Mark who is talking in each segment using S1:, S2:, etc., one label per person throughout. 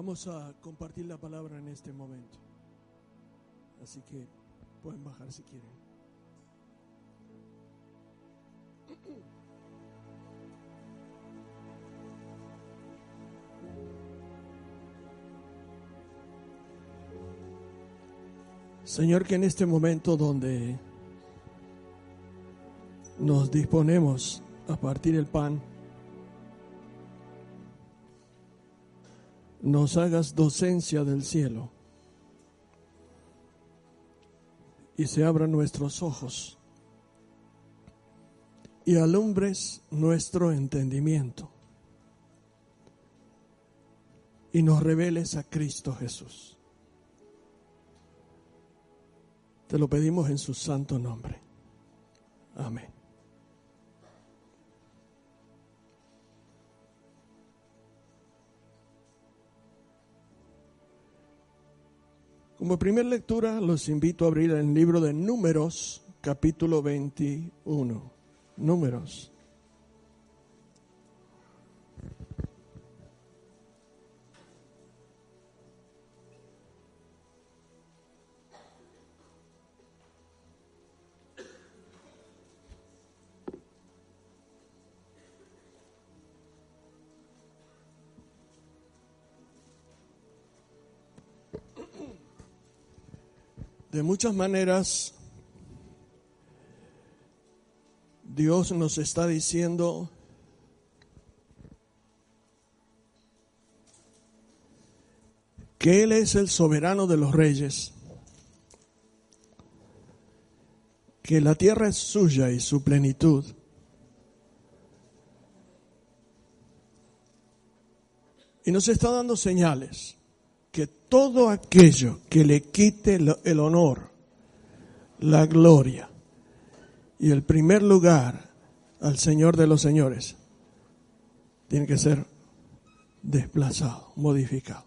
S1: Vamos a compartir la palabra en este momento. Así que pueden bajar si quieren. Señor, que en este momento donde nos disponemos a partir el pan, nos hagas docencia del cielo y se abran nuestros ojos y alumbres nuestro entendimiento y nos reveles a Cristo Jesús. Te lo pedimos en su santo nombre. Amén. Como primera lectura, los invito a abrir el libro de Números, capítulo 21. Números. De muchas maneras, Dios nos está diciendo que Él es el soberano de los reyes, que la tierra es suya y su plenitud. Y nos está dando señales que todo aquello que le quite el honor, la gloria y el primer lugar al Señor de los señores, tiene que ser desplazado, modificado.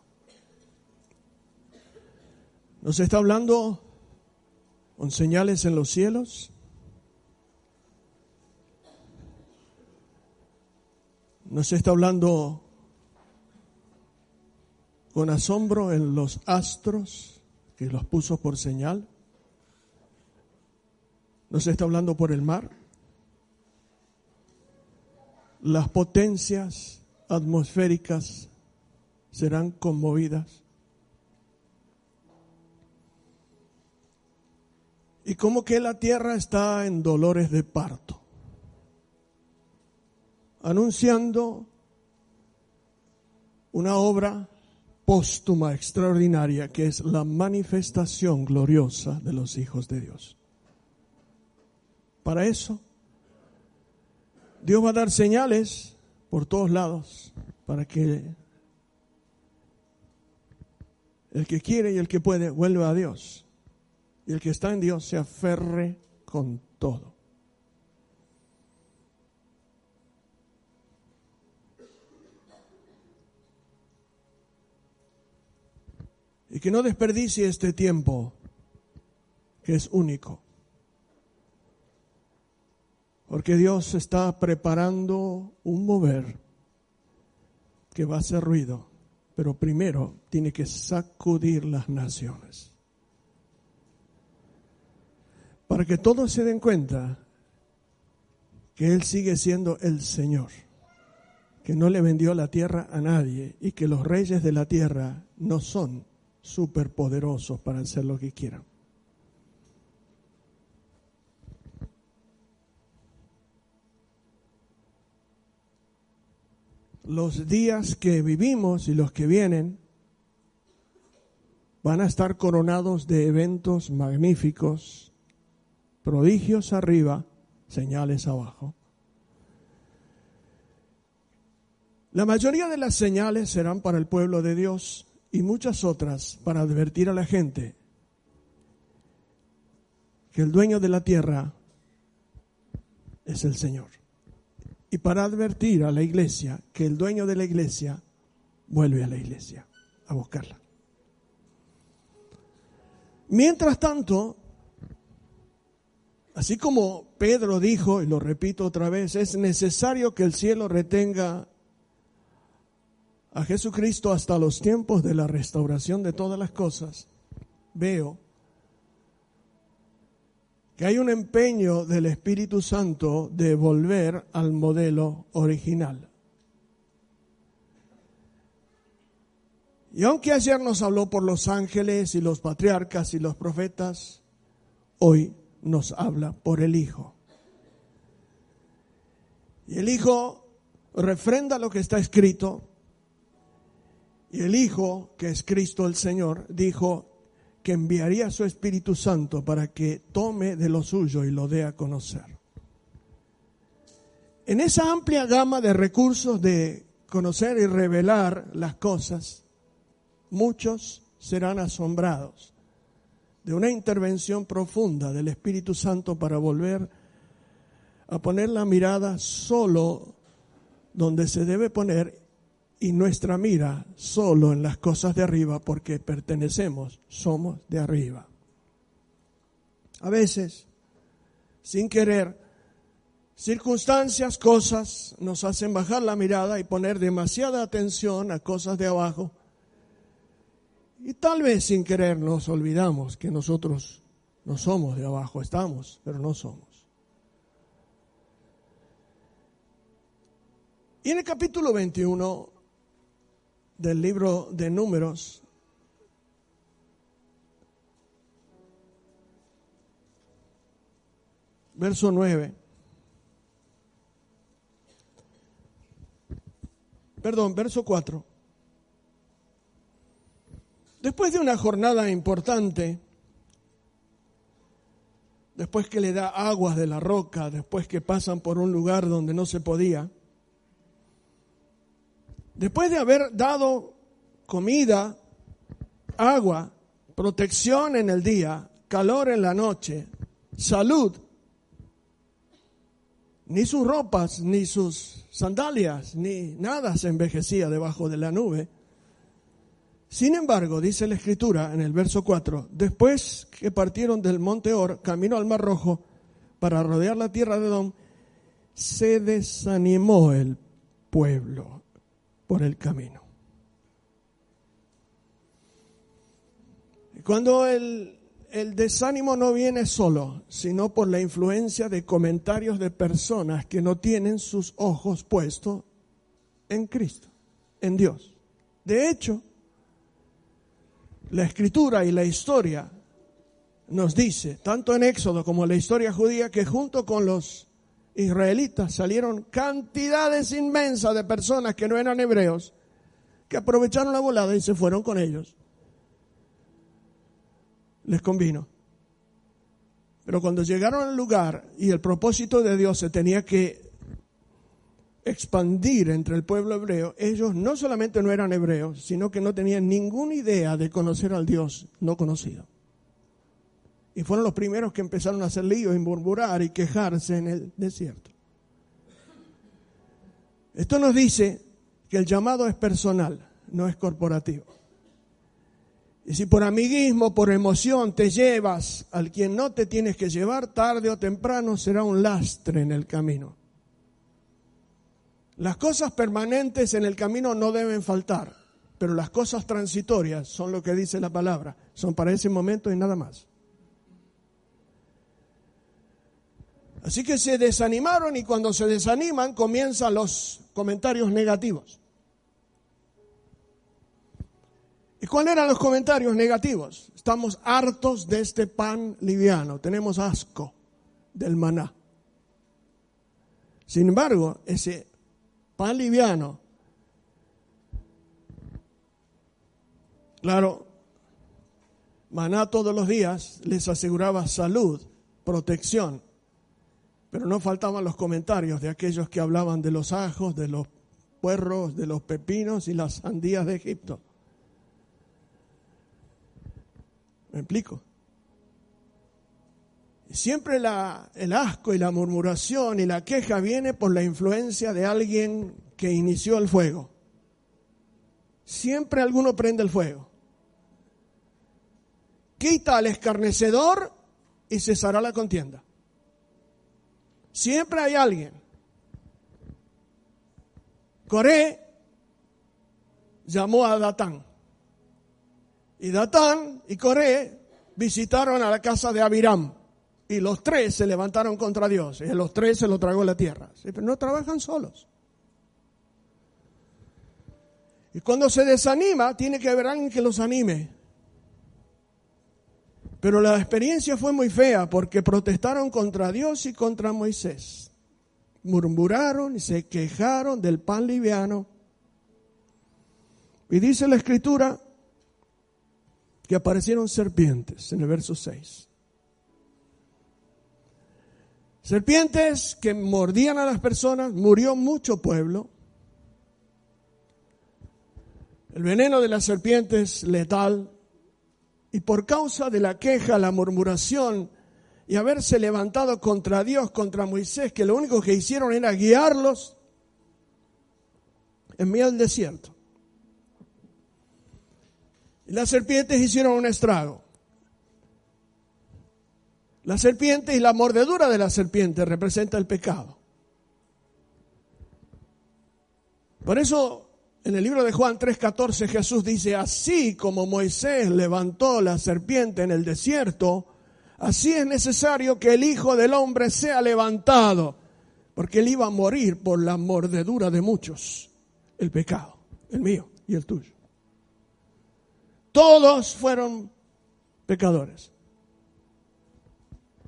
S1: Nos está hablando con señales en los cielos. Nos está hablando con asombro en los astros que los puso por señal. Nos está hablando por el mar. Las potencias atmosféricas serán conmovidas. Y como que la tierra está en dolores de parto, anunciando una obra póstuma extraordinaria que es la manifestación gloriosa de los hijos de Dios. Para eso, Dios va a dar señales por todos lados para que el que quiere y el que puede vuelva a Dios. Y el que está en Dios se aferre con todo. Y que no desperdicie este tiempo que es único. Porque Dios está preparando un mover que va a hacer ruido, pero primero tiene que sacudir las naciones. Para que todos se den cuenta que Él sigue siendo el Señor, que no le vendió la tierra a nadie y que los reyes de la tierra no son superpoderosos para hacer lo que quieran. Los días que vivimos y los que vienen van a estar coronados de eventos magníficos, prodigios arriba, señales abajo. La mayoría de las señales serán para el pueblo de Dios y muchas otras para advertir a la gente que el dueño de la tierra es el Señor. Y para advertir a la iglesia que el dueño de la iglesia vuelve a la iglesia a buscarla. Mientras tanto, así como Pedro dijo, y lo repito otra vez, es necesario que el cielo retenga a Jesucristo hasta los tiempos de la restauración de todas las cosas, veo que hay un empeño del Espíritu Santo de volver al modelo original. Y aunque ayer nos habló por los ángeles y los patriarcas y los profetas, hoy nos habla por el Hijo. Y el Hijo refrenda lo que está escrito. Y el Hijo, que es Cristo el Señor, dijo que enviaría su Espíritu Santo para que tome de lo suyo y lo dé a conocer. En esa amplia gama de recursos de conocer y revelar las cosas, muchos serán asombrados de una intervención profunda del Espíritu Santo para volver a poner la mirada solo donde se debe poner y nuestra mira solo en las cosas de arriba porque pertenecemos, somos de arriba. A veces, sin querer, circunstancias, cosas nos hacen bajar la mirada y poner demasiada atención a cosas de abajo y tal vez sin querer nos olvidamos que nosotros no somos de abajo, estamos, pero no somos. Y en el capítulo 21 del libro de números, verso 9, perdón, verso 4. Después de una jornada importante, después que le da aguas de la roca, después que pasan por un lugar donde no se podía, después de haber dado comida, agua, protección en el día, calor en la noche, salud, ni sus ropas, ni sus sandalias, ni nada se envejecía debajo de la nube, sin embargo, dice la escritura en el verso 4, después que partieron del monte Or, camino al Mar Rojo, para rodear la tierra de Edom, se desanimó el pueblo por el camino. Cuando el, el desánimo no viene solo, sino por la influencia de comentarios de personas que no tienen sus ojos puestos en Cristo, en Dios. De hecho, la escritura y la historia nos dice, tanto en Éxodo como en la historia judía, que junto con los israelitas salieron cantidades inmensas de personas que no eran hebreos, que aprovecharon la volada y se fueron con ellos. Les convino. Pero cuando llegaron al lugar y el propósito de Dios se tenía que expandir entre el pueblo hebreo, ellos no solamente no eran hebreos, sino que no tenían ninguna idea de conocer al Dios no conocido. Y fueron los primeros que empezaron a hacer líos y murmurar y quejarse en el desierto. Esto nos dice que el llamado es personal, no es corporativo. Y si por amiguismo, por emoción te llevas al quien no te tienes que llevar, tarde o temprano será un lastre en el camino. Las cosas permanentes en el camino no deben faltar, pero las cosas transitorias son lo que dice la palabra, son para ese momento y nada más. Así que se desanimaron y cuando se desaniman comienzan los comentarios negativos. ¿Y cuáles eran los comentarios negativos? Estamos hartos de este pan liviano, tenemos asco del maná. Sin embargo, ese pan liviano, claro, maná todos los días les aseguraba salud, protección, pero no faltaban los comentarios de aquellos que hablaban de los ajos, de los puerros, de los pepinos y las sandías de Egipto. ¿Me explico? Siempre el asco y la murmuración y la queja viene por la influencia de alguien que inició el fuego. Siempre alguno prende el fuego. Quita al escarnecedor y cesará la contienda. Siempre hay alguien. Coré llamó a Datán. Y Datán y Coré visitaron a la casa de Abiram. Y los tres se levantaron contra Dios. Y los tres se lo tragó la tierra. Pero no trabajan solos. Y cuando se desanima, tiene que haber alguien que los anime. Pero la experiencia fue muy fea porque protestaron contra Dios y contra Moisés. Murmuraron y se quejaron del pan liviano. Y dice la escritura que aparecieron serpientes en el verso 6. Serpientes que mordían a las personas, murió mucho pueblo. El veneno de las serpientes letal. Y por causa de la queja, la murmuración y haberse levantado contra Dios, contra Moisés, que lo único que hicieron era guiarlos en medio del desierto. Y las serpientes hicieron un estrago. La serpiente y la mordedura de la serpiente representa el pecado. Por eso en el libro de Juan 3:14 Jesús dice, así como Moisés levantó la serpiente en el desierto, así es necesario que el Hijo del Hombre sea levantado, porque él iba a morir por la mordedura de muchos, el pecado, el mío y el tuyo. Todos fueron pecadores.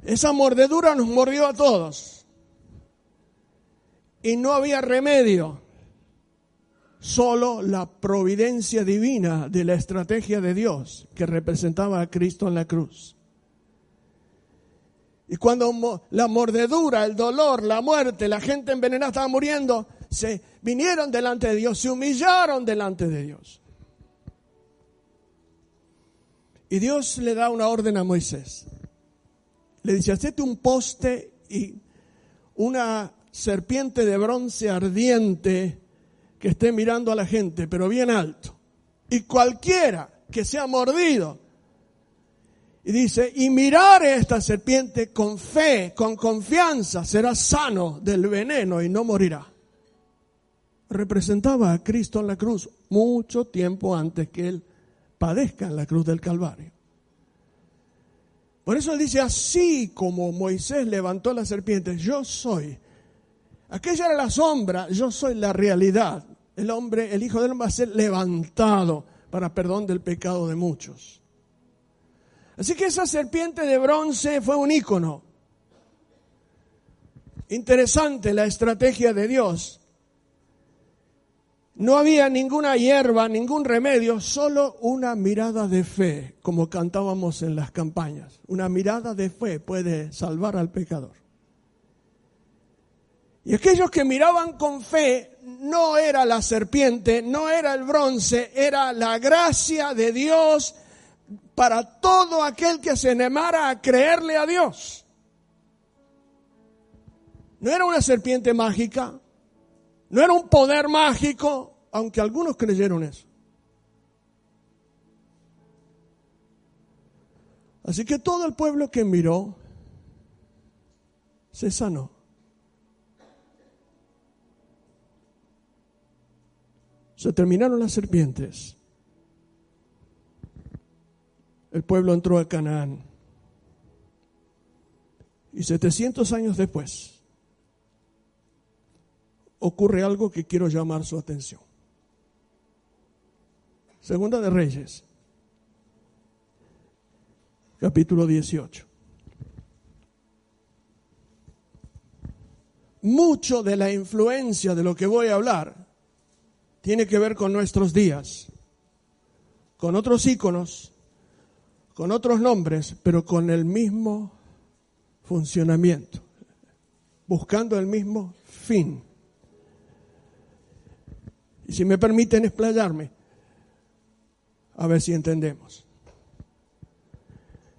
S1: Esa mordedura nos mordió a todos. Y no había remedio. Solo la providencia divina de la estrategia de Dios que representaba a Cristo en la cruz. Y cuando la mordedura, el dolor, la muerte, la gente envenenada estaba muriendo, se vinieron delante de Dios, se humillaron delante de Dios. Y Dios le da una orden a Moisés le dice, hacete un poste y una serpiente de bronce ardiente que esté mirando a la gente, pero bien alto. Y cualquiera que sea mordido, y dice, y mirar esta serpiente con fe, con confianza, será sano del veneno y no morirá. Representaba a Cristo en la cruz mucho tiempo antes que él padezca en la cruz del Calvario. Por eso él dice, así como Moisés levantó la serpiente, yo soy. Aquella era la sombra, yo soy la realidad. El hombre, el Hijo del Hombre va a ser levantado para perdón del pecado de muchos. Así que esa serpiente de bronce fue un ícono. Interesante la estrategia de Dios no había ninguna hierba, ningún remedio, solo una mirada de fe, como cantábamos en las campañas. Una mirada de fe puede salvar al pecador. Y aquellos que miraban con fe no era la serpiente, no era el bronce, era la gracia de Dios para todo aquel que se animara a creerle a Dios. No era una serpiente mágica, no era un poder mágico, aunque algunos creyeron eso. Así que todo el pueblo que miró se sanó. Se terminaron las serpientes. El pueblo entró a Canaán. Y 700 años después, ocurre algo que quiero llamar su atención. Segunda de Reyes, capítulo 18. Mucho de la influencia de lo que voy a hablar tiene que ver con nuestros días. con otros íconos, con otros nombres, pero con el mismo funcionamiento, buscando el mismo fin. Y si me permiten explayarme, a ver si entendemos.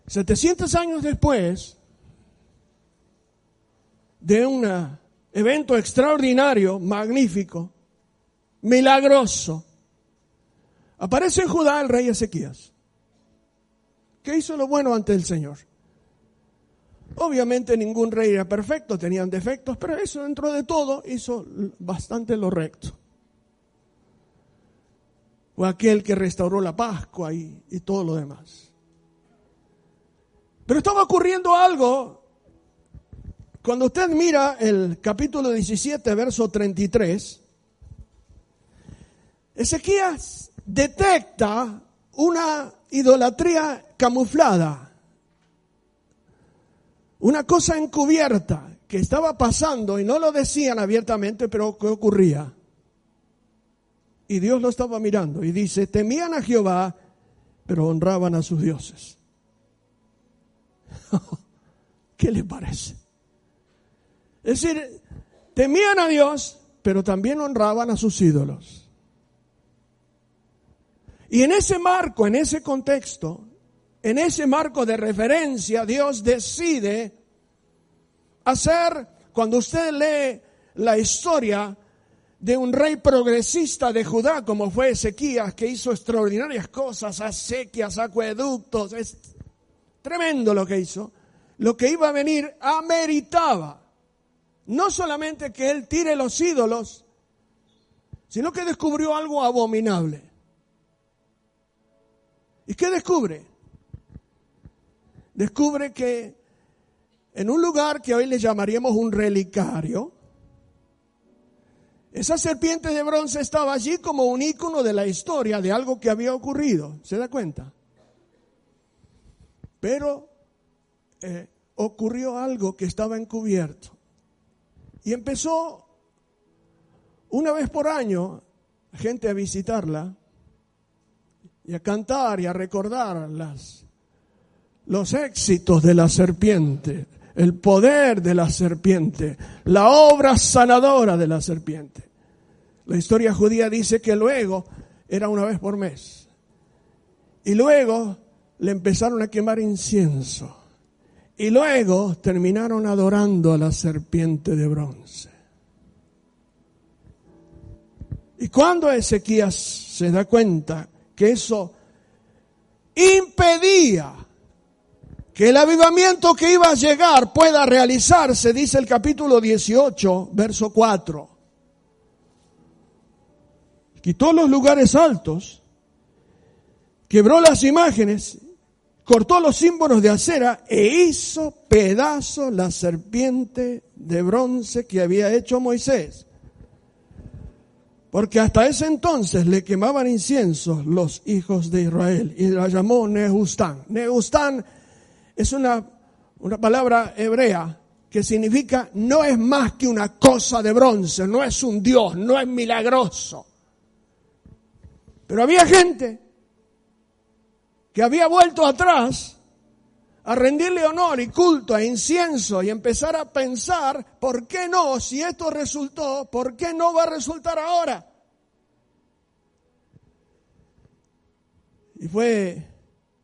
S1: 700 años después de un evento extraordinario, magnífico, milagroso, aparece en Judá el rey Ezequías, que hizo lo bueno ante el Señor. Obviamente ningún rey era perfecto, tenían defectos, pero eso dentro de todo hizo bastante lo recto. O aquel que restauró la Pascua y, y todo lo demás. Pero estaba ocurriendo algo. Cuando usted mira el capítulo 17, verso 33, Ezequías detecta una idolatría camuflada, una cosa encubierta que estaba pasando y no lo decían abiertamente, pero que ocurría. Y Dios lo estaba mirando y dice, temían a Jehová, pero honraban a sus dioses. ¿Qué le parece? Es decir, temían a Dios, pero también honraban a sus ídolos. Y en ese marco, en ese contexto, en ese marco de referencia, Dios decide hacer, cuando usted lee la historia de un rey progresista de Judá, como fue Ezequías, que hizo extraordinarias cosas, acequias, acueductos, es tremendo lo que hizo, lo que iba a venir ameritaba no solamente que él tire los ídolos, sino que descubrió algo abominable. ¿Y qué descubre? Descubre que en un lugar que hoy le llamaríamos un relicario, esa serpiente de bronce estaba allí como un ícono de la historia de algo que había ocurrido. ¿Se da cuenta? Pero eh, ocurrió algo que estaba encubierto. Y empezó una vez por año gente a visitarla y a cantar y a recordar las, los éxitos de la serpiente, el poder de la serpiente, la obra sanadora de la serpiente. La historia judía dice que luego era una vez por mes. Y luego le empezaron a quemar incienso. Y luego terminaron adorando a la serpiente de bronce. Y cuando Ezequías se da cuenta que eso impedía que el avivamiento que iba a llegar pueda realizarse, dice el capítulo 18, verso 4. Quitó los lugares altos, quebró las imágenes, cortó los símbolos de acera e hizo pedazo la serpiente de bronce que había hecho Moisés. Porque hasta ese entonces le quemaban incienso los hijos de Israel y la llamó Nehustán. Nehustán es una, una palabra hebrea que significa no es más que una cosa de bronce, no es un Dios, no es milagroso. Pero había gente que había vuelto atrás a rendirle honor y culto e incienso y empezar a pensar, ¿por qué no? Si esto resultó, ¿por qué no va a resultar ahora? Y fue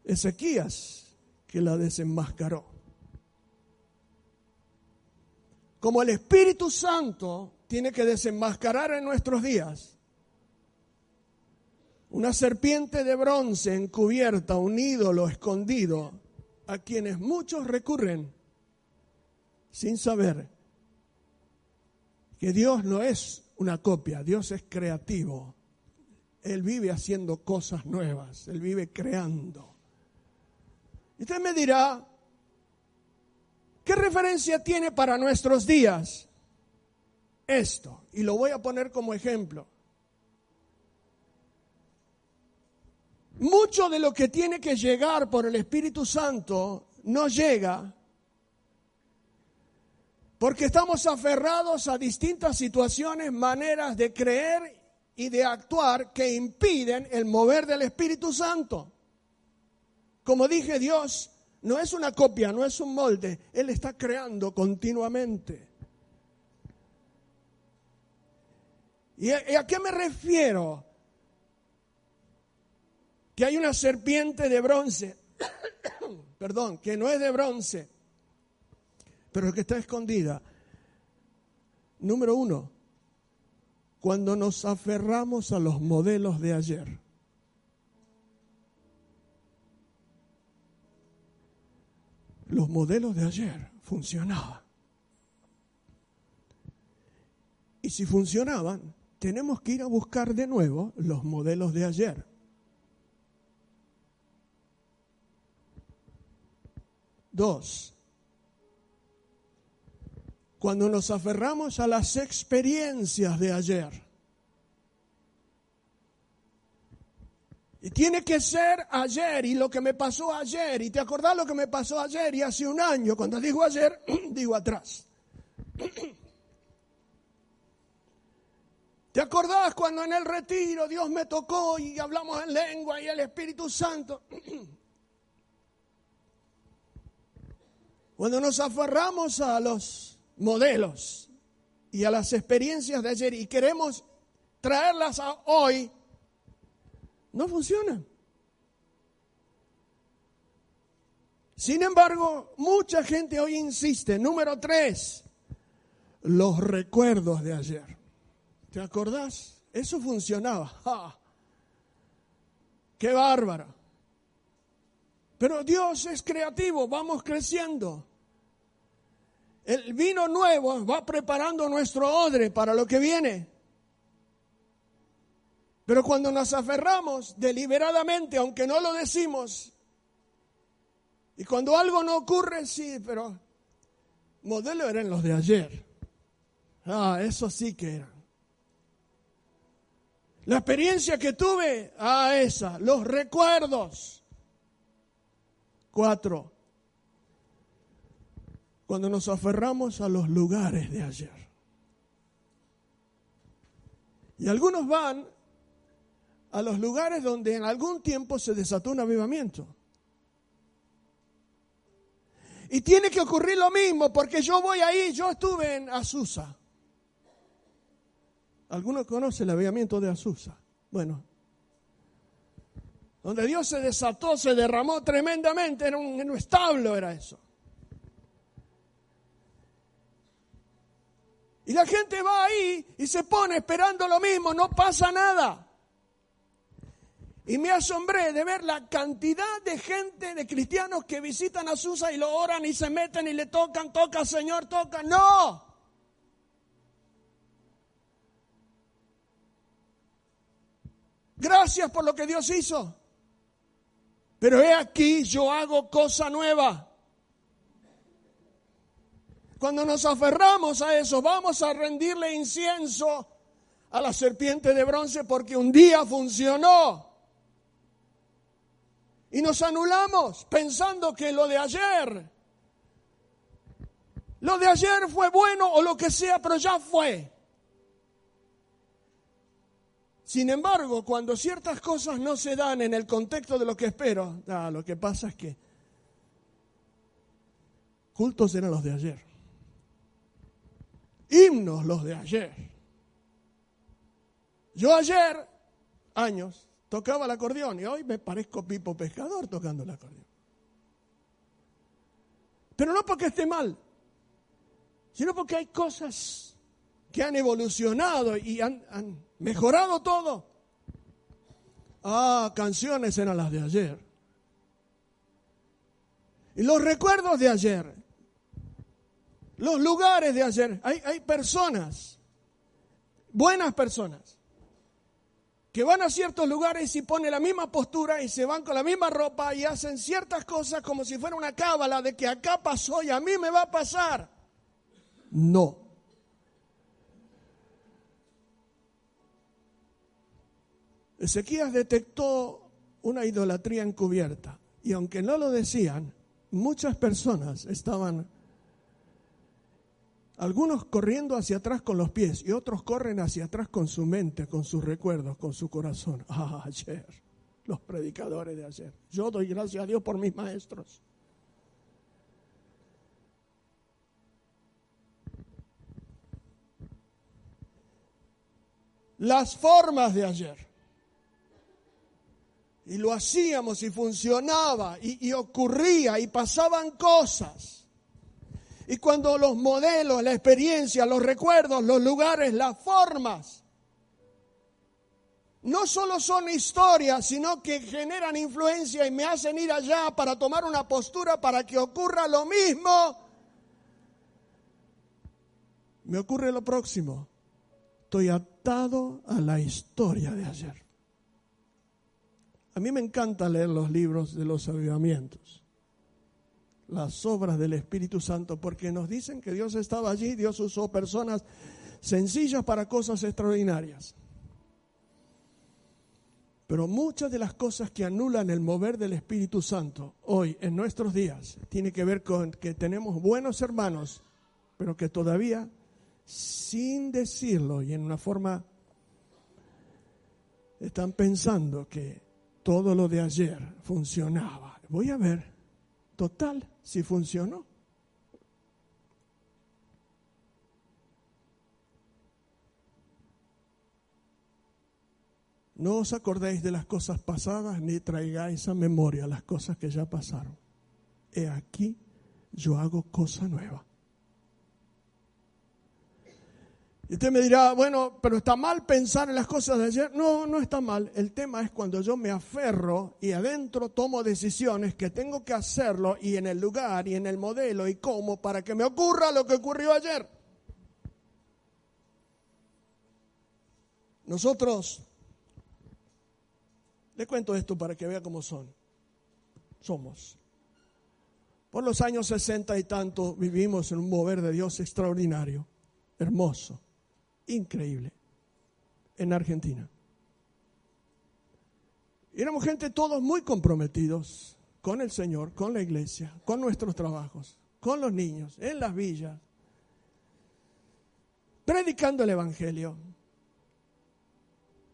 S1: Ezequías que la desenmascaró. Como el Espíritu Santo tiene que desenmascarar en nuestros días una serpiente de bronce encubierta, un ídolo escondido, a quienes muchos recurren sin saber que Dios no es una copia, Dios es creativo. Él vive haciendo cosas nuevas, Él vive creando. Y usted me dirá, ¿qué referencia tiene para nuestros días esto? Y lo voy a poner como ejemplo. Mucho de lo que tiene que llegar por el Espíritu Santo no llega porque estamos aferrados a distintas situaciones, maneras de creer y de actuar que impiden el mover del Espíritu Santo. Como dije, Dios no es una copia, no es un molde, Él está creando continuamente. ¿Y a, qué me refiero? Que hay una serpiente de bronce, perdón, que no es de bronce, pero que está escondida. Número uno, cuando nos aferramos a los modelos de ayer. Los modelos de ayer funcionaban. Y si funcionaban, tenemos que ir a buscar de nuevo los modelos de ayer. Dos, cuando nos aferramos a las experiencias de ayer. Y tiene que ser ayer y lo que me pasó ayer. Y te acordás lo que me pasó ayer y hace un año. Cuando digo ayer, digo atrás. ¿Te acordás cuando en el retiro Dios me tocó y hablamos en lengua y el Espíritu Santo? Cuando nos aferramos a los modelos y a las experiencias de ayer y queremos traerlas a hoy, no funcionan. Sin embargo, mucha gente hoy insiste, número tres, los recuerdos de ayer. ¿Te acordás? Eso funcionaba. ¡Qué bárbaro! Pero Dios es creativo, vamos creciendo. El vino nuevo va preparando nuestro odre para lo que viene. Pero cuando nos aferramos deliberadamente, aunque no lo decimos, y cuando algo no ocurre, sí, pero modelo eran los de ayer. Ah, eso sí que eran. La experiencia que tuve, ah, esa, los recuerdos. Cuatro, cuando nos aferramos a los lugares de ayer. Y algunos van a los lugares donde en algún tiempo se desató un avivamiento. Y tiene que ocurrir lo mismo, porque yo voy ahí, yo estuve en Azusa. ¿Alguno conoce el avivamiento de Azusa? Bueno, donde Dios se desató, se derramó tremendamente, en un, un establo era eso. Y la gente va ahí y se pone esperando lo mismo, no pasa nada. Y me asombré de ver la cantidad de gente, de cristianos que visitan a Susa y lo oran y se meten y le tocan, toca Señor, toca. No. Gracias por lo que Dios hizo. Pero he aquí, yo hago cosa nueva. Cuando nos aferramos a eso, vamos a rendirle incienso a la serpiente de bronce porque un día funcionó. Y nos anulamos pensando que lo de ayer, lo de ayer fue bueno o lo que sea, pero ya fue. Sin embargo, cuando ciertas cosas no se dan en el contexto de lo que espero, ah, lo que pasa es que cultos eran los de ayer himnos los de ayer. Yo ayer, años, tocaba el acordeón y hoy me parezco Pipo Pescador tocando el acordeón. Pero no porque esté mal, sino porque hay cosas que han evolucionado y han, mejorado todo. Ah, canciones eran las de ayer. Y los recuerdos de ayer los lugares de ayer. Hay, hay personas, buenas personas, que van a ciertos lugares y ponen la misma postura y se van con la misma ropa y hacen ciertas cosas como si fuera una cábala de que acá pasó y a mí me va a pasar. No. Ezequías detectó una idolatría encubierta y aunque no lo decían, muchas personas estaban Algunos corriendo hacia atrás con los pies y otros corren hacia atrás con su mente, con sus recuerdos, con su corazón. Ah, ayer, los predicadores de ayer. Yo doy gracias a Dios por mis maestros. Las formas de ayer. Y lo hacíamos y funcionaba y, y ocurría y pasaban cosas. Y cuando los modelos, la experiencia, los recuerdos, los lugares, las formas, no solo son historias, sino que generan influencia y me hacen ir allá para tomar una postura para que ocurra lo mismo, me ocurre lo próximo. Estoy atado a la historia de ayer. A mí me encanta leer los libros de los avivamientos, las obras del Espíritu Santo, porque nos dicen que Dios estaba allí, Dios usó personas sencillas para cosas extraordinarias. Pero muchas de las cosas que anulan el mover del Espíritu Santo hoy, en nuestros días, tiene que ver con que tenemos buenos hermanos, pero que todavía, sin decirlo y en una forma, están pensando que todo lo de ayer funcionaba. Voy a ver, total, si funcionó. No os acordéis de las cosas pasadas ni traigáis a memoria las cosas que ya pasaron. He aquí, yo hago cosa nueva. Y usted me dirá, bueno, pero está mal pensar en las cosas de ayer. No, no está mal. El tema es cuando yo me aferro y adentro tomo decisiones que tengo que hacerlo y en el lugar y en el modelo y cómo para que me ocurra lo que ocurrió ayer. Nosotros, le cuento esto para que vea cómo son. Somos. Por los años sesenta y tanto vivimos en un mover de Dios extraordinario, hermoso increíble en Argentina. éramos gente todos muy comprometidos con el Señor, con la iglesia, con nuestros trabajos, con los niños, en las villas, predicando el Evangelio.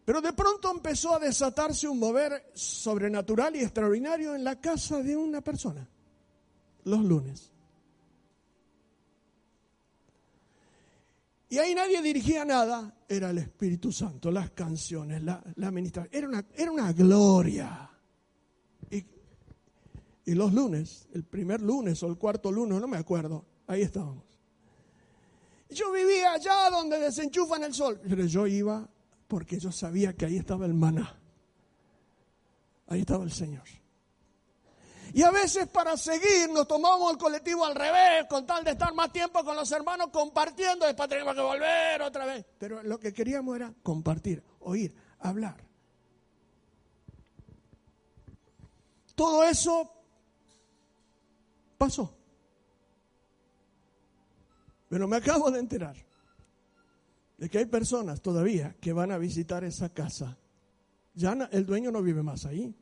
S1: Pero de pronto empezó a desatarse un mover sobrenatural y extraordinario en la casa de una persona, los lunes. Y ahí nadie dirigía nada, era el Espíritu Santo, las canciones, la, la. Era una, era una gloria. Y, y los lunes, el primer lunes o el cuarto lunes, no me acuerdo, ahí estábamos. Yo vivía allá donde desenchufan el sol, pero yo iba porque yo sabía que ahí estaba el maná. Ahí estaba el Señor. Y a veces para seguir nos tomamos el colectivo al revés, con tal de estar más tiempo con los hermanos compartiendo, después tenemos que volver otra vez. Pero lo que queríamos era compartir, oír, hablar. Todo eso pasó. Pero me acabo de enterar de que hay personas todavía que van a visitar esa casa. Ya el dueño no vive más ahí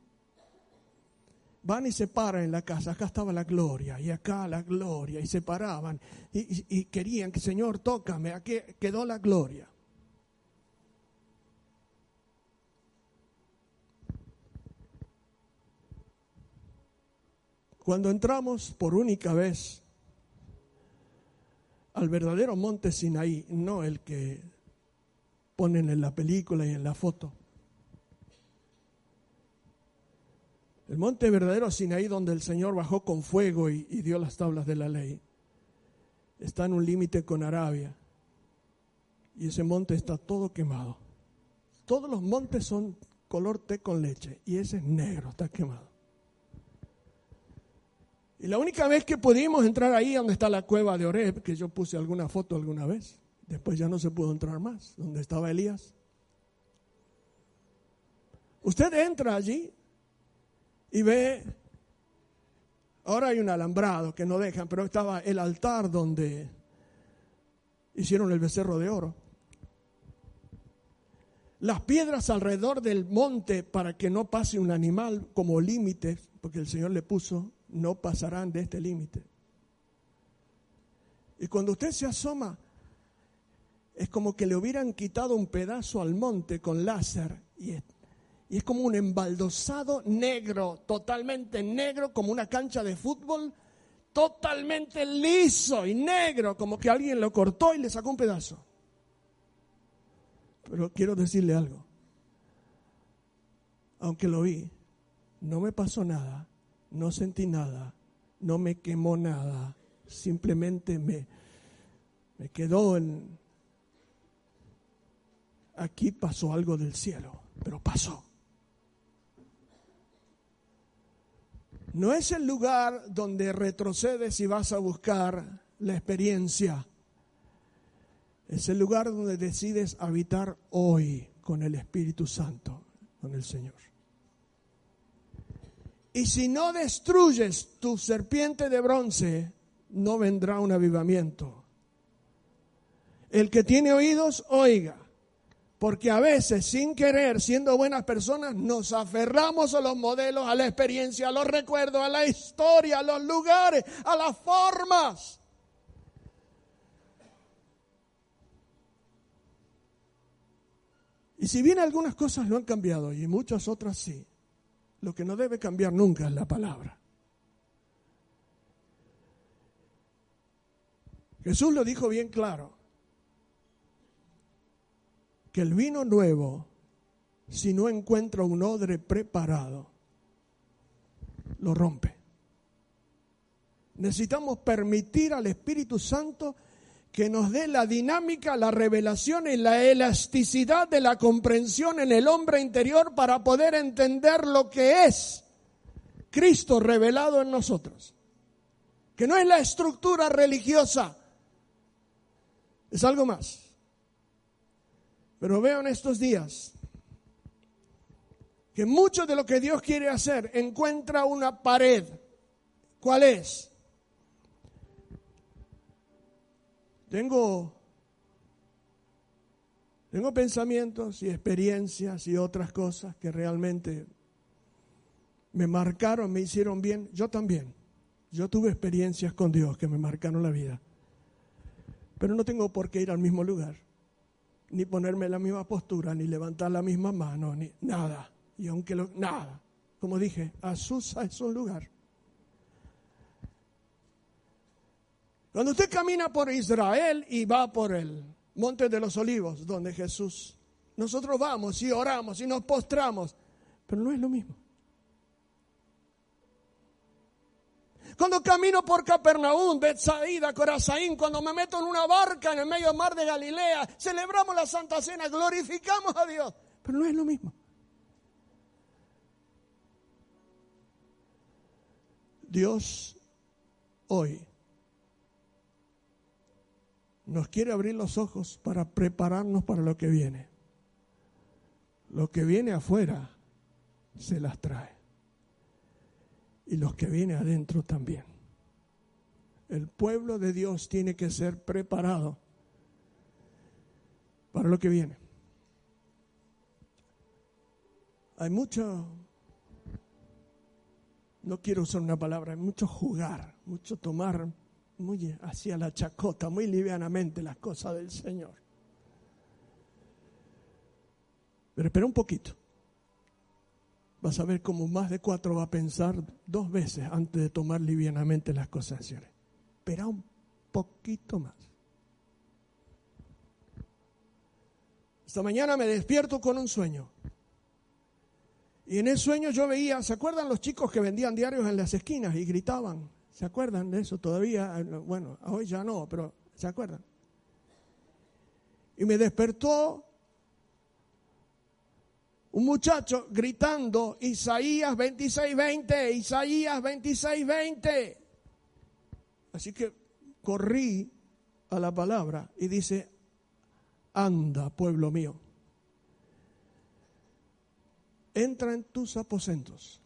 S1: van y se paran en la casa, acá estaba la gloria y acá la gloria, y se paraban y, querían que Señor, tócame, aquí quedó la gloria. Cuando entramos por única vez al verdadero monte Sinaí, no el que ponen en la película y en la foto, El monte verdadero Sinaí, donde el Señor bajó con fuego y, dio las tablas de la ley, está en un límite con Arabia. Y ese monte está todo quemado. Todos los montes son color té con leche y ese es negro, está quemado. Y la única vez que pudimos entrar ahí donde está la cueva de Oreb, que yo puse alguna foto alguna vez, después ya no se pudo entrar más, donde estaba Elías. Usted entra allí y ve, ahora hay un alambrado que no dejan, pero estaba el altar donde hicieron el becerro de oro. Las piedras alrededor del monte para que no pase un animal como límite, porque el Señor le puso, no pasarán de este límite. Y cuando usted se asoma, es como que le hubieran quitado un pedazo al monte con láser y y es como un embaldosado negro, totalmente negro, como una cancha de fútbol, totalmente liso y negro, como que alguien lo cortó y le sacó un pedazo. Pero quiero decirle algo. Aunque lo vi, no me pasó nada, no sentí nada, no me quemó nada, simplemente me, me quedó en... Aquí pasó algo del cielo, pero pasó. No es el lugar donde retrocedes y vas a buscar la experiencia. Es el lugar donde decides habitar hoy con el Espíritu Santo, con el Señor. Y si no destruyes tu serpiente de bronce, no vendrá un avivamiento. El que tiene oídos, oiga. Porque a veces, sin querer, siendo buenas personas, nos aferramos a los modelos, a la experiencia, a los recuerdos, a la historia, a los lugares, a las formas. Y si bien algunas cosas no han cambiado y muchas otras sí, lo que no debe cambiar nunca es la palabra. Jesús lo dijo bien claro, que el vino nuevo, si no encuentra un odre preparado, lo rompe. Necesitamos permitir al Espíritu Santo que nos dé la dinámica, la revelación y la elasticidad de la comprensión en el hombre interior para poder entender lo que es Cristo revelado en nosotros. Que no es la estructura religiosa, es algo más. Pero veo en estos días que mucho de lo que Dios quiere hacer encuentra una pared. ¿Cuál es? Tengo, tengo pensamientos y experiencias y otras cosas que realmente me marcaron, me hicieron bien. Yo también. Yo tuve experiencias con Dios que me marcaron la vida. Pero no tengo por qué ir al mismo lugar, ni ponerme la misma postura, ni levantar la misma mano, ni nada. Y aunque lo, nada, como dije, Azusa es un lugar. Cuando usted camina por Israel y va por el Monte de los Olivos, donde Jesús, nosotros vamos y oramos y nos postramos, pero no es lo mismo. Cuando camino por Capernaum, Betsaida, Corazaín, cuando me meto en una barca en el medio del mar de Galilea, celebramos la Santa Cena, glorificamos a Dios. Pero no es lo mismo. Dios hoy nos quiere abrir los ojos para prepararnos para lo que viene. Lo que viene afuera se las trae y los que vienen adentro también. El pueblo de Dios tiene que ser preparado para lo que viene. Hay mucho, no quiero usar una palabra, hay mucho jugar, mucho tomar muy hacia la chacota, muy livianamente las cosas del Señor. Pero espera un poquito vas a ver cómo más de cuatro va a pensar dos veces antes de tomar livianamente las cosas, señores. Espera un poquito más. Esta mañana me despierto con un sueño. Y en el sueño yo veía, ¿se acuerdan los chicos que vendían diarios en las esquinas y gritaban? ¿Se acuerdan de eso todavía? Bueno, hoy ya no, pero ¿se acuerdan? Y me despertó un muchacho gritando Isaías 26:20, Isaías 26:20. Así que corrí a la palabra y dice, anda, pueblo mío, entra en tus aposentos,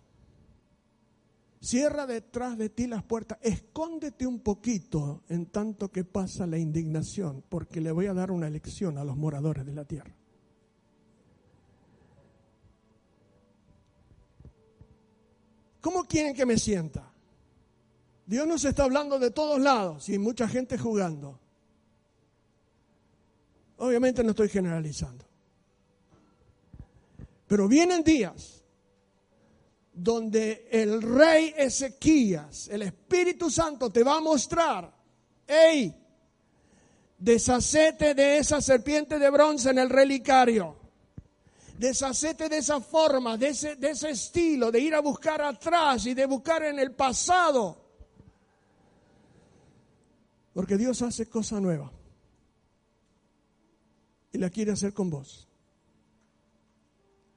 S1: cierra detrás de ti las puertas, escóndete un poquito en tanto que pasa la indignación, porque le voy a dar una lección a los moradores de la tierra. ¿Cómo quieren que me sienta? Dios nos está hablando de todos lados y mucha gente jugando. Obviamente no estoy generalizando. Pero vienen días donde el rey Ezequías, el Espíritu Santo, te va a mostrar, hey, deshacete de esa serpiente de bronce en el relicario. Deshacete de esa forma, de ese, de ese estilo, de ir a buscar atrás y de buscar en el pasado. Porque Dios hace cosa nueva. Y la quiere hacer con vos.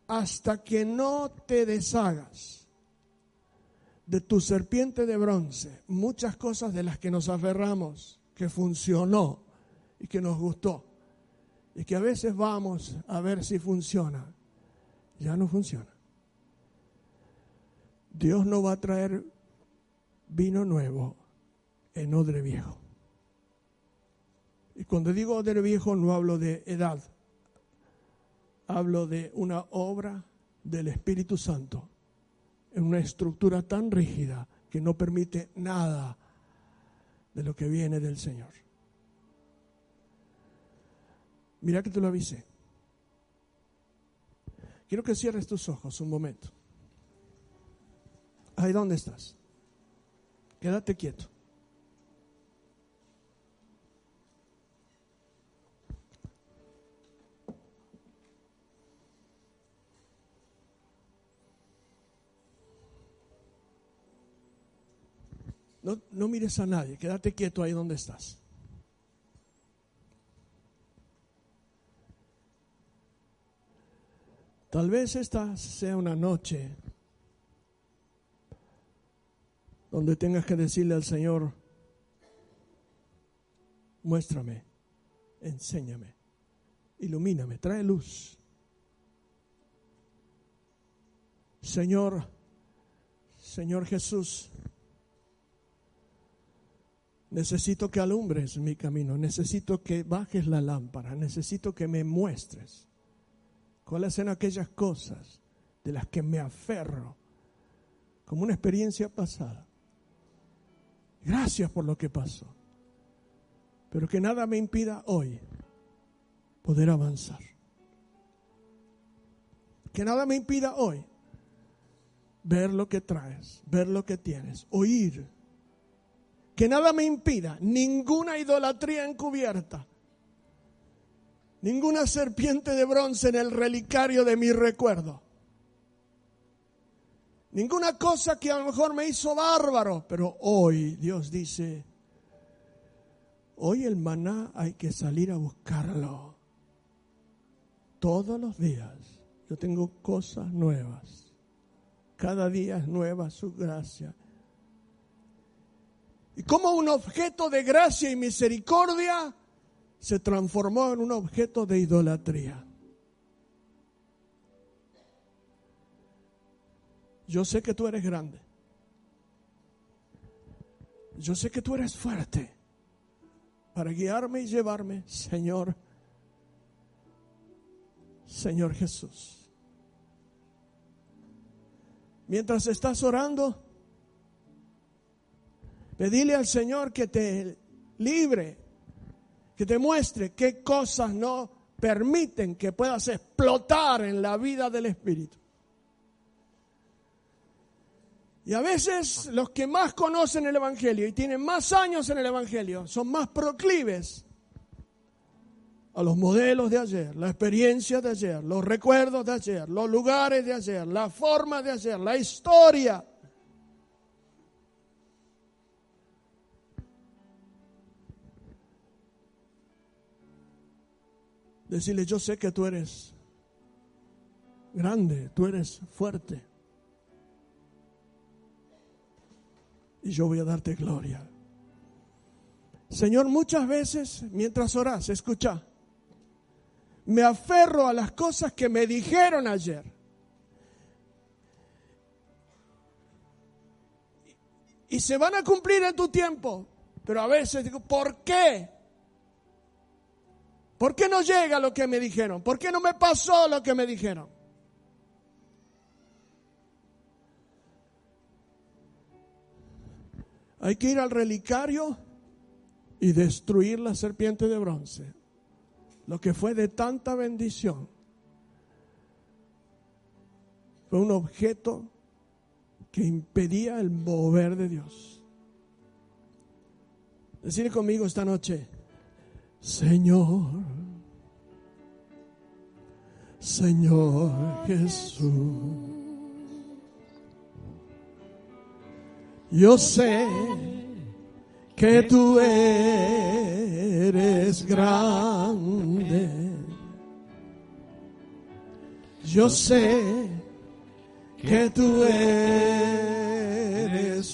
S1: Hasta que no te deshagas de tu serpiente de bronce, muchas cosas de las que nos aferramos, que funcionó y que nos gustó, y que a veces vamos a ver si funciona, ya no funciona. Dios no va a traer vino nuevo en odre viejo. Y cuando digo odre viejo no hablo de edad, hablo de una obra del Espíritu Santo en una estructura tan rígida que no permite nada de lo que viene del Señor. Mira que te lo avisé. Quiero que cierres tus ojos un momento. Ahí dónde estás. Quédate quieto. No, no mires a nadie, quédate quieto ahí donde estás. Tal vez esta sea una noche donde tengas que decirle al Señor, muéstrame, enséñame, ilumíname, trae luz. Señor, Señor Jesús, Necesito que alumbres mi camino, necesito que bajes la lámpara, necesito que me muestres cuáles son aquellas cosas de las que me aferro como una experiencia pasada. Gracias por lo que pasó, pero que nada me impida hoy poder avanzar. Que nada me impida hoy ver lo que traes, ver lo que tienes, oír que nada me impida, ninguna idolatría encubierta, ninguna serpiente de bronce en el relicario de mi recuerdo, ninguna cosa que a lo mejor me hizo bárbaro, pero hoy Dios dice, hoy el maná hay que salir a buscarlo. Todos los días yo tengo cosas nuevas. Cada día es nueva su gracia y como un objeto de gracia y misericordia se transformó en un objeto de idolatría. Yo sé que tú eres grande. Yo sé que tú eres fuerte para guiarme y llevarme, Señor, Señor Jesús. Mientras estás orando, Pedile al Señor que te libre, que te muestre qué cosas no permiten que puedas explotar en la vida del Espíritu. Y a veces los que más conocen el Evangelio y tienen más años en el Evangelio son más proclives a los modelos de ayer, la experiencia de ayer, los recuerdos de ayer, los lugares de ayer, la forma de ayer, la historia. Decirle, yo sé que tú eres grande, tú eres fuerte. Y yo voy a darte gloria. Señor, muchas veces mientras oras, escucha, me aferro a las cosas que me dijeron ayer. Y se van a cumplir en tu tiempo. Pero a veces digo, ¿por qué? ¿Por qué no llega lo que me dijeron? ¿Por qué no me pasó lo que me dijeron? Hay que ir al relicario y destruir la serpiente de bronce, lo que fue de tanta bendición. Fue un objeto que impedía el mover de Dios. Decir conmigo esta noche, Señor, Señor Jesús, yo sé que tú eres grande. Yo sé que tú eres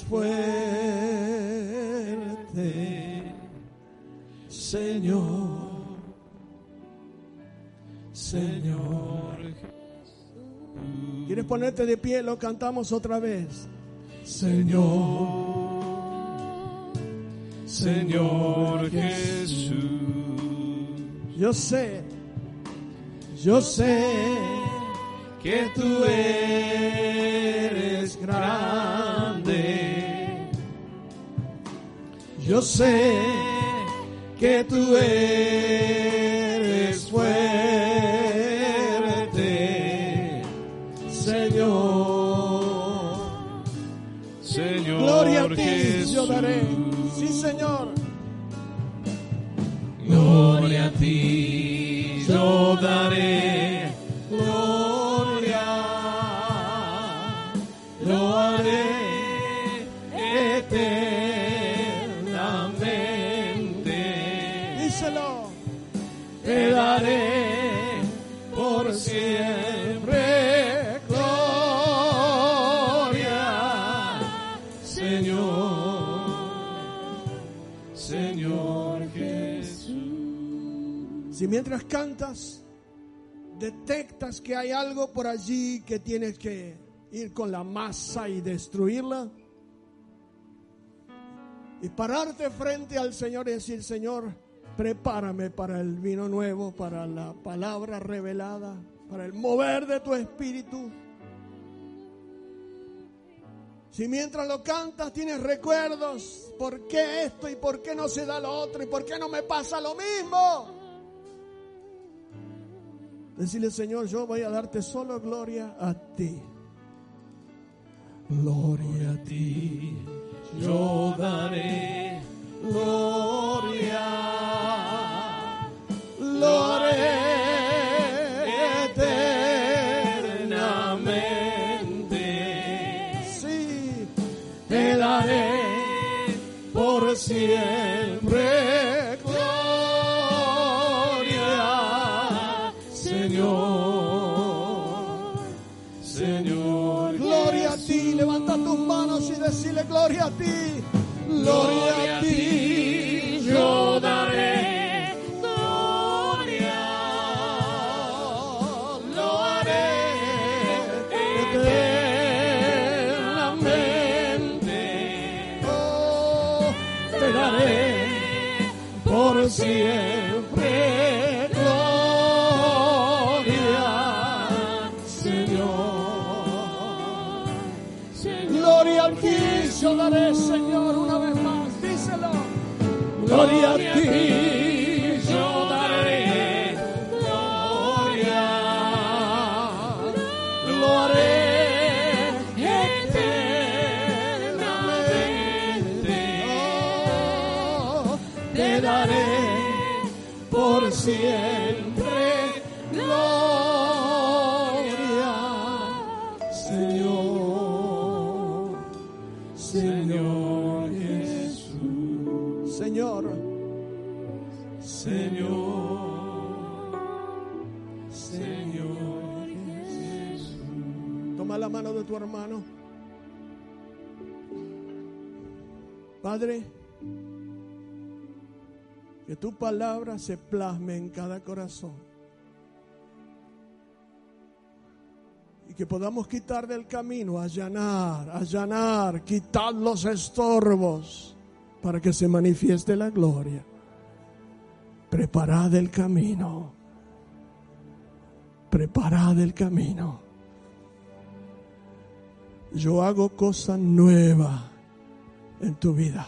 S1: fuerte, Señor, Señor. ¿Quieres ponerte de pie? Lo cantamos otra vez. Señor.
S2: Señor Jesús.
S1: Yo sé, yo sé
S2: que tú eres grande.
S1: Yo sé que tú eres fuerte, Señor.
S2: Señor
S1: Gloria a ti
S2: Jesús.
S1: yo daré. Sí, Señor.
S2: Gloria a ti yo daré.
S1: Mientras cantas detectas que hay algo por allí que tienes que ir con la masa y destruirla, y pararte frente al Señor y decir, Señor, prepárame para el vino nuevo, para la palabra revelada, para el mover de tu espíritu. Si mientras lo cantas tienes recuerdos, ¿por qué esto y por qué no se da lo otro y por qué no me pasa lo mismo? Decirle, Señor, yo voy a darte solo gloria a ti. Gloria a ti.
S2: Yo daré gloria,
S1: Lo haré
S2: eternamente.
S1: Sí,
S2: te daré por siempre Señor Jesús,
S1: Señor,
S2: Señor, Señor Jesús.
S1: toma la mano de tu hermano. Padre, que tu palabra se plasme en cada corazón. Que podamos quitar del camino, allanar, allanar, quitar los estorbos para que se manifieste la gloria. Preparad el camino. Preparad el camino. Yo hago cosa nueva. en tu vida.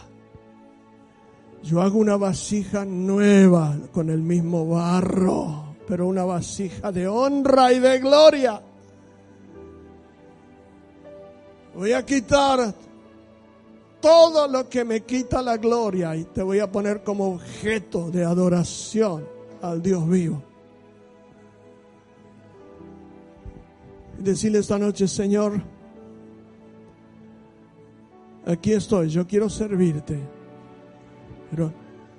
S1: Yo hago una vasija nueva con el mismo barro, pero una vasija de honra y de gloria. Voy a quitar todo lo que me quita la gloria y te voy a poner como objeto de adoración al Dios vivo. Decirle esta noche, Señor, aquí estoy, yo quiero servirte, pero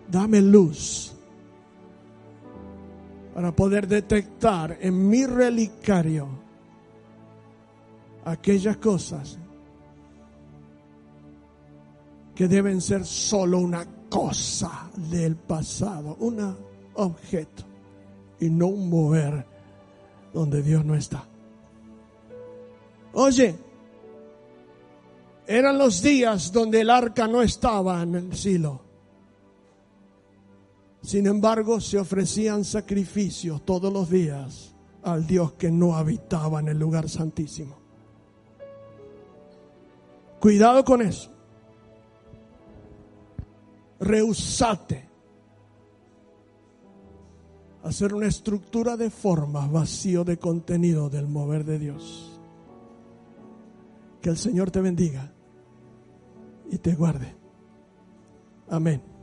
S1: dame luz para poder detectar en mi relicario aquellas cosas que deben ser solo una cosa del pasado, un objeto y no un mover donde Dios no está. Oye, eran los días donde el arca no estaba en el silo. Sin embargo, se ofrecían sacrificios todos los días al Dios que no habitaba en el lugar santísimo. Cuidado con eso. Rehusate hacer una estructura de formas vacío de contenido del mover de Dios. Que el Señor te bendiga y te guarde. Amén.